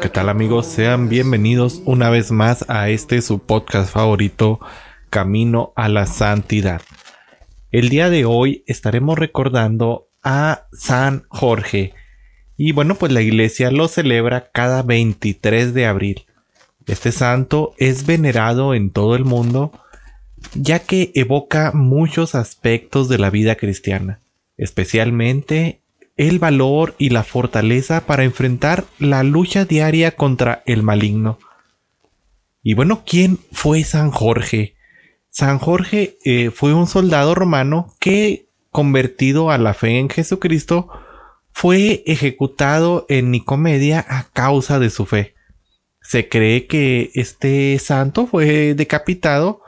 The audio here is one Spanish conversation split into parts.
¿Qué tal amigos? Sean bienvenidos una vez más a este su podcast favorito, Camino a la Santidad. El día de hoy estaremos recordando a San Jorge. Y bueno, pues la iglesia lo celebra cada 23 de abril. Este santo es venerado en todo el mundo ya que evoca muchos aspectos de la vida cristiana, especialmente el valor y la fortaleza para enfrentar la lucha diaria contra el maligno. Y bueno, ¿quién fue San Jorge? San Jorge eh, fue un soldado romano que, convertido a la fe en Jesucristo, fue ejecutado en Nicomedia a causa de su fe. Se cree que este santo fue decapitado,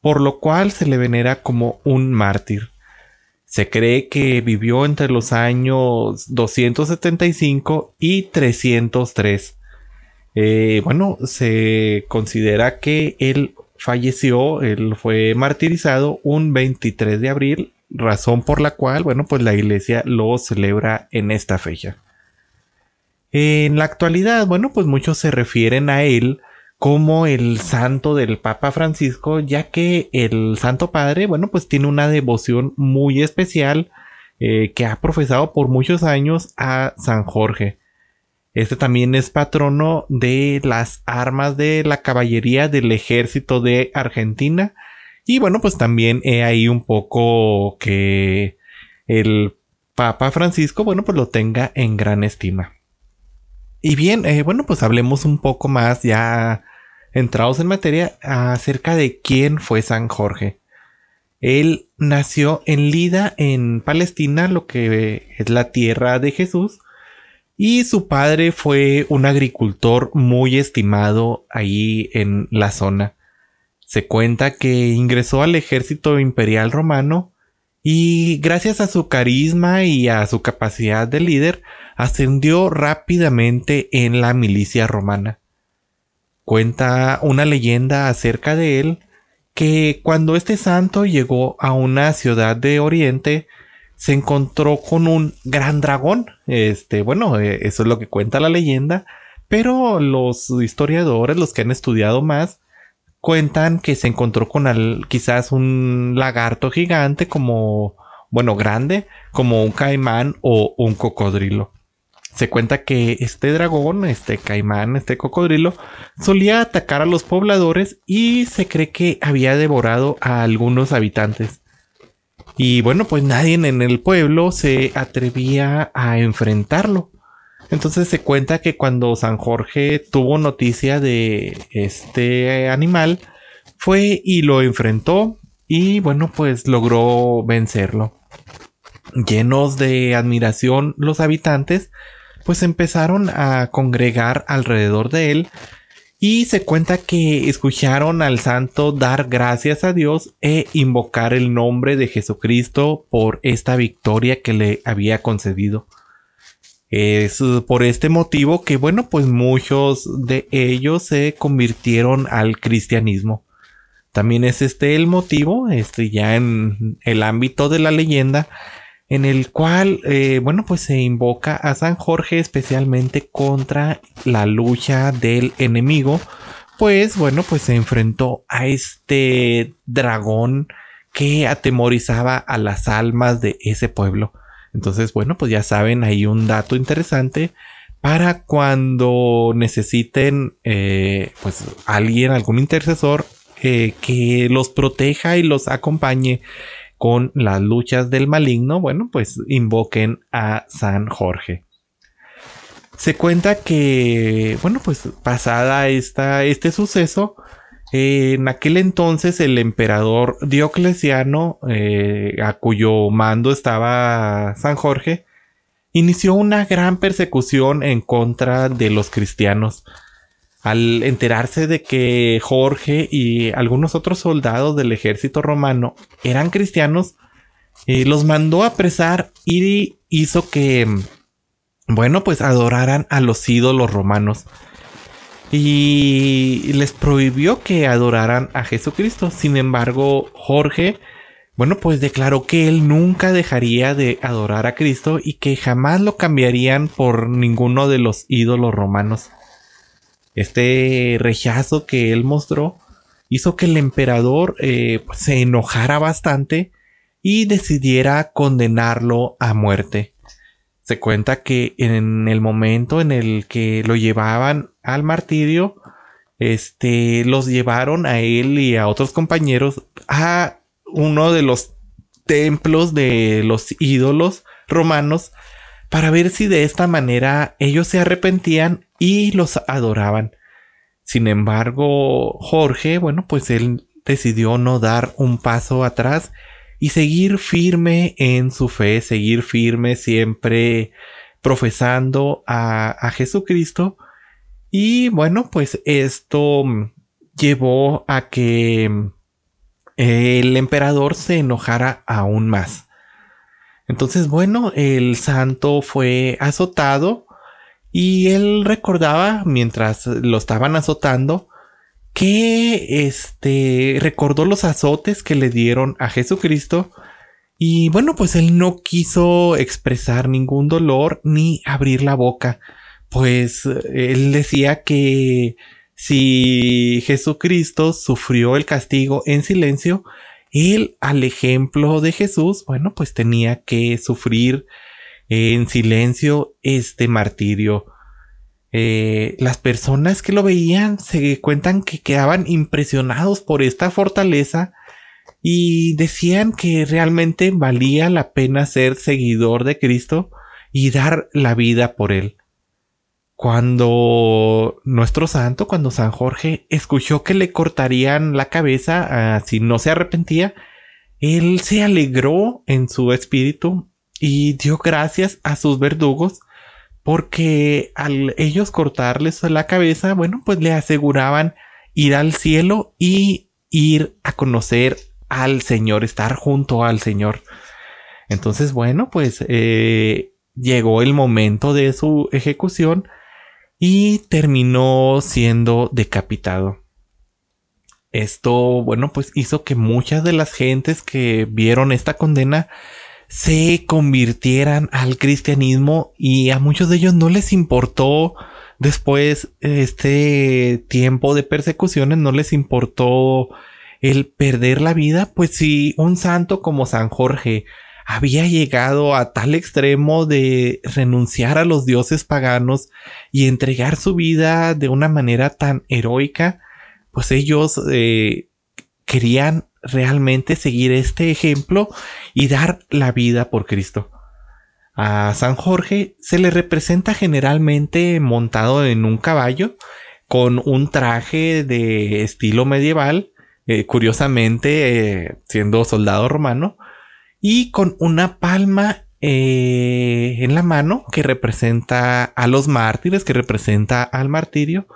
por lo cual se le venera como un mártir. Se cree que vivió entre los años 275 y 303. Eh, bueno, se considera que él falleció, él fue martirizado un 23 de abril, razón por la cual, bueno, pues la iglesia lo celebra en esta fecha. En la actualidad, bueno, pues muchos se refieren a él como el santo del Papa Francisco, ya que el Santo Padre, bueno, pues tiene una devoción muy especial eh, que ha profesado por muchos años a San Jorge. Este también es patrono de las armas de la caballería del ejército de Argentina. Y bueno, pues también he ahí un poco que el Papa Francisco, bueno, pues lo tenga en gran estima. Y bien, eh, bueno, pues hablemos un poco más ya entrados en materia acerca de quién fue San Jorge. Él nació en Lida, en Palestina, lo que es la tierra de Jesús, y su padre fue un agricultor muy estimado ahí en la zona. Se cuenta que ingresó al ejército imperial romano y gracias a su carisma y a su capacidad de líder ascendió rápidamente en la milicia romana. Cuenta una leyenda acerca de él que cuando este santo llegó a una ciudad de Oriente se encontró con un gran dragón. Este, bueno, eh, eso es lo que cuenta la leyenda, pero los historiadores, los que han estudiado más, cuentan que se encontró con quizás un lagarto gigante como, bueno, grande, como un caimán o un cocodrilo. Se cuenta que este dragón, este caimán, este cocodrilo, solía atacar a los pobladores y se cree que había devorado a algunos habitantes. Y bueno, pues nadie en el pueblo se atrevía a enfrentarlo. Entonces se cuenta que cuando San Jorge tuvo noticia de este animal, fue y lo enfrentó y bueno, pues logró vencerlo. Llenos de admiración los habitantes, pues empezaron a congregar alrededor de él y se cuenta que escucharon al santo dar gracias a Dios e invocar el nombre de Jesucristo por esta victoria que le había concedido. Es por este motivo que, bueno, pues muchos de ellos se convirtieron al cristianismo. También es este el motivo, este ya en el ámbito de la leyenda, en el cual, eh, bueno, pues se invoca a San Jorge especialmente contra la lucha del enemigo, pues bueno, pues se enfrentó a este dragón que atemorizaba a las almas de ese pueblo. Entonces, bueno, pues ya saben, hay un dato interesante para cuando necesiten, eh, pues alguien, algún intercesor eh, que los proteja y los acompañe con las luchas del maligno, bueno, pues invoquen a San Jorge. Se cuenta que, bueno, pues pasada esta, este suceso, en aquel entonces el emperador Diocleciano, eh, a cuyo mando estaba San Jorge, inició una gran persecución en contra de los cristianos. al enterarse de que Jorge y algunos otros soldados del ejército romano eran cristianos, eh, los mandó a apresar y hizo que, bueno, pues adoraran a los ídolos romanos. Y les prohibió que adoraran a Jesucristo. Sin embargo, Jorge, bueno, pues declaró que él nunca dejaría de adorar a Cristo y que jamás lo cambiarían por ninguno de los ídolos romanos. Este rechazo que él mostró hizo que el emperador eh, se enojara bastante y decidiera condenarlo a muerte. Se cuenta que en el momento en el que lo llevaban al martirio, este, los llevaron a él y a otros compañeros a uno de los templos de los ídolos romanos para ver si de esta manera ellos se arrepentían y los adoraban. Sin embargo, Jorge, bueno, pues él decidió no dar un paso atrás y seguir firme en su fe, seguir firme siempre profesando a, Jesucristo. Y bueno, pues esto llevó a que el emperador se enojara aún más. Entonces, bueno, el santo fue azotado y él recordaba, mientras lo estaban azotando, que este recordó los azotes que le dieron a Jesucristo. Y bueno, pues él no quiso expresar ningún dolor ni abrir la boca. Pues él decía que si Jesucristo sufrió el castigo en silencio, él, al ejemplo de Jesús, bueno, pues tenía que sufrir en silencio este martirio. Eh, las personas que lo veían se cuentan que quedaban impresionados por esta fortaleza y decían que realmente valía la pena ser seguidor de Cristo y dar la vida por él. Cuando nuestro santo, cuando San Jorge escuchó que le cortarían la cabeza ah, si no se arrepentía, él se alegró en su espíritu y dio gracias a sus verdugos porque al ellos cortarles la cabeza, bueno, pues le aseguraban ir al cielo y ir a conocer al Señor, estar junto al Señor. Entonces, bueno, pues eh, llegó el momento de su ejecución y terminó siendo decapitado. Esto, bueno, pues hizo que muchas de las gentes que vieron esta condena se convirtieran al cristianismo y a muchos de ellos no les importó después este tiempo de persecuciones, no les importó el perder la vida, pues si un santo como San Jorge había llegado a tal extremo de renunciar a los dioses paganos y entregar su vida de una manera tan heroica, pues ellos eh, querían realmente seguir este ejemplo y dar la vida por Cristo. A San Jorge se le representa generalmente montado en un caballo con un traje de estilo medieval, eh, curiosamente eh, siendo soldado romano, y con una palma eh, en la mano que representa a los mártires, que representa al martirio,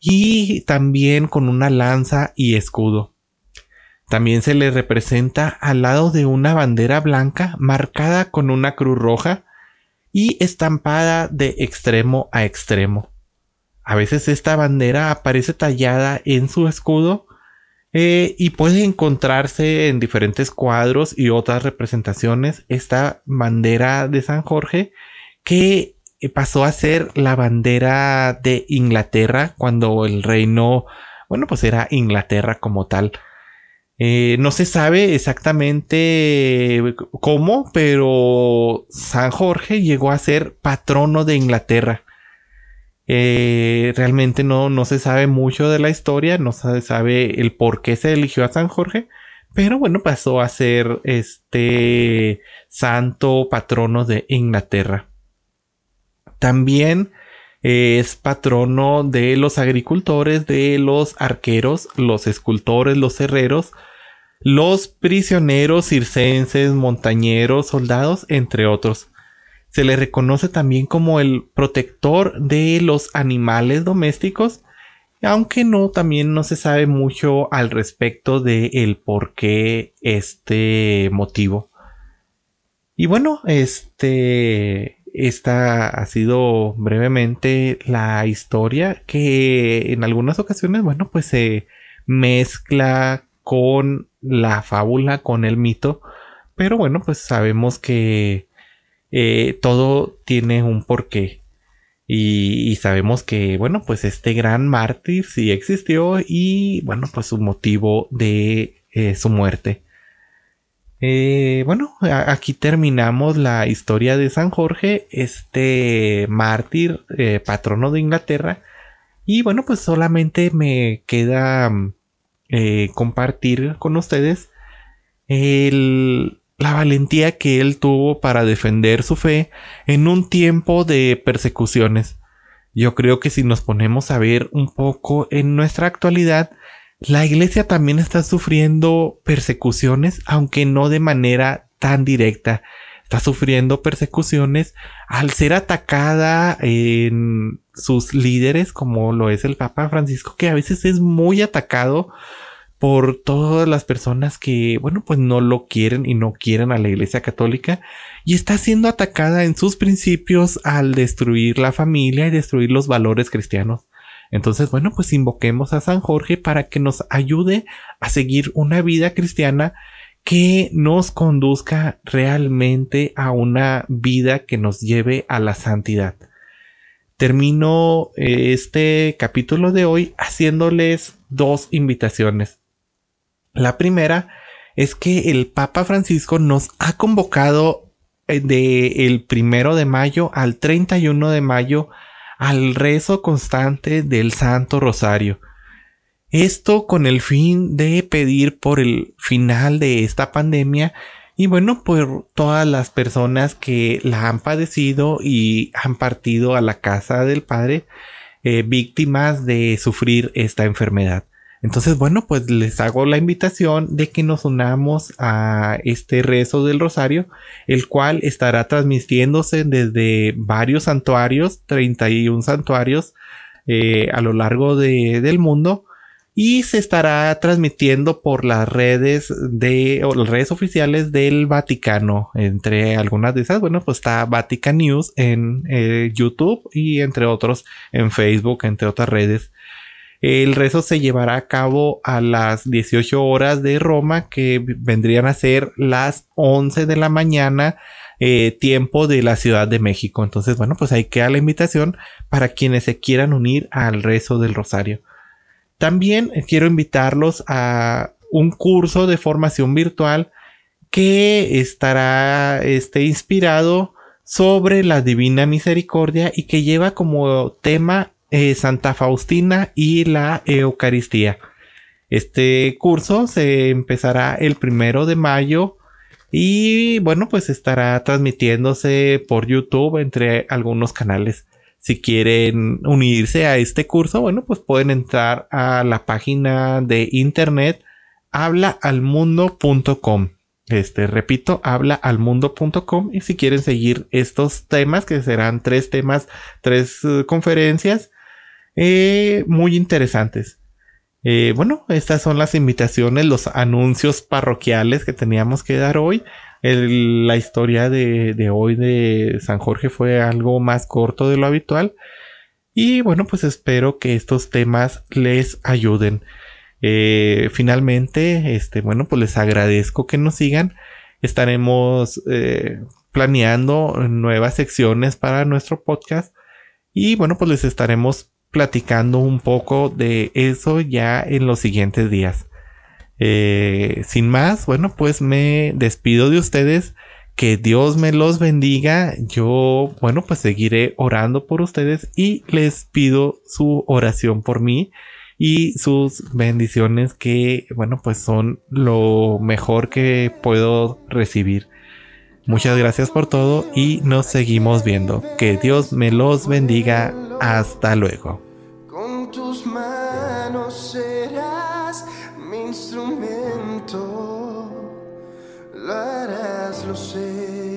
y también con una lanza y escudo. También se le representa al lado de una bandera blanca marcada con una cruz roja y estampada de extremo a extremo. A veces esta bandera aparece tallada en su escudo eh, y puede encontrarse en diferentes cuadros y otras representaciones esta bandera de San Jorge que eh, pasó a ser la bandera de Inglaterra cuando el reino, bueno, pues era Inglaterra como tal. Eh, no se sabe exactamente cómo, pero San Jorge llegó a ser patrono de Inglaterra. Eh, realmente no, no se sabe mucho de la historia, no se sabe el por qué se eligió a San Jorge, pero bueno, pasó a ser este santo patrono de Inglaterra. También es patrono de los agricultores, de los arqueros, los escultores, los herreros, los prisioneros circenses, montañeros, soldados, entre otros. Se le reconoce también como el protector de los animales domésticos aunque no, también no se sabe mucho al respecto de el por qué este motivo. Y bueno, este, esta ha sido brevemente la historia que en algunas ocasiones, bueno, pues se mezcla con la fábula, con el mito, pero bueno, pues sabemos que eh, todo tiene un porqué. Y, sabemos que, bueno, pues este gran mártir sí existió y, bueno, pues su motivo de eh, su muerte. Eh, bueno, aquí terminamos la historia de San Jorge, este mártir, eh, patrono de Inglaterra. Y bueno, pues solamente me queda compartir con ustedes la valentía que él tuvo para defender su fe en un tiempo de persecuciones. Yo creo que si nos ponemos a ver un poco en nuestra actualidad, la iglesia también está sufriendo persecuciones, aunque no de manera tan directa. Está sufriendo persecuciones al ser atacada en sus líderes, como lo es el Papa Francisco, que a veces es muy atacado por todas las personas que, bueno, pues no lo quieren y no quieren a la Iglesia Católica y está siendo atacada en sus principios al destruir la familia y destruir los valores cristianos. Entonces, bueno, pues invoquemos a San Jorge para que nos ayude a seguir una vida cristiana que nos conduzca realmente a una vida que nos lleve a la santidad. Termino eh, este capítulo de hoy haciéndoles dos invitaciones. La primera es que el Papa Francisco nos ha convocado eh, de el primero de mayo al 31 de mayo al rezo constante del Santo Rosario. Esto con el fin de pedir por el final de esta pandemia y bueno, por todas las personas que la han padecido y han partido a la casa del Padre eh, víctimas de sufrir esta enfermedad. Entonces, bueno, pues les hago la invitación de que nos unamos a este rezo del rosario, el cual estará transmitiéndose desde varios santuarios, 31 santuarios eh, a lo largo del mundo, y se estará transmitiendo por las redes de o las redes oficiales del Vaticano. Entre algunas de esas, bueno, pues está Vatican News en eh, YouTube y entre otros en Facebook, entre otras redes. El rezo se llevará a cabo a las 18 horas de Roma, que vendrían a ser las 11 de la mañana, eh, tiempo de la Ciudad de México. Entonces, bueno, pues ahí queda la invitación para quienes se quieran unir al rezo del rosario. También quiero invitarlos a un curso de formación virtual que estará este, inspirado sobre la divina misericordia y que lleva como tema eh, Santa Faustina y la Eucaristía. Este curso se empezará el primero de mayo y bueno, pues estará transmitiéndose por YouTube entre algunos canales. Si quieren unirse a este curso, bueno, pues pueden entrar a la página de internet hablaalmundo.com. Este, repito, hablaalmundo.com y si quieren seguir estos temas, que serán tres temas, tres uh, conferencias, eh, muy interesantes. Eh, bueno, estas son las invitaciones, los anuncios parroquiales que teníamos que dar hoy. la historia de, hoy de San Jorge fue algo más corto de lo habitual. Y bueno, pues espero que estos temas les ayuden. Eh, finalmente, este, bueno, pues les agradezco que nos sigan. Estaremos planeando nuevas secciones para nuestro podcast. Y bueno, pues les estaremos platicando un poco de eso ya en los siguientes días. Eh, sin más, bueno, pues me despido de ustedes. Que Dios me los bendiga. Yo, bueno, pues seguiré orando por ustedes y les pido su oración por mí y sus bendiciones que, bueno, pues son lo mejor que puedo recibir. Muchas gracias por todo y nos seguimos viendo. Que Dios me los bendiga. Hasta luego. Con tus manos serás mi instrumento. Lo harás, lo.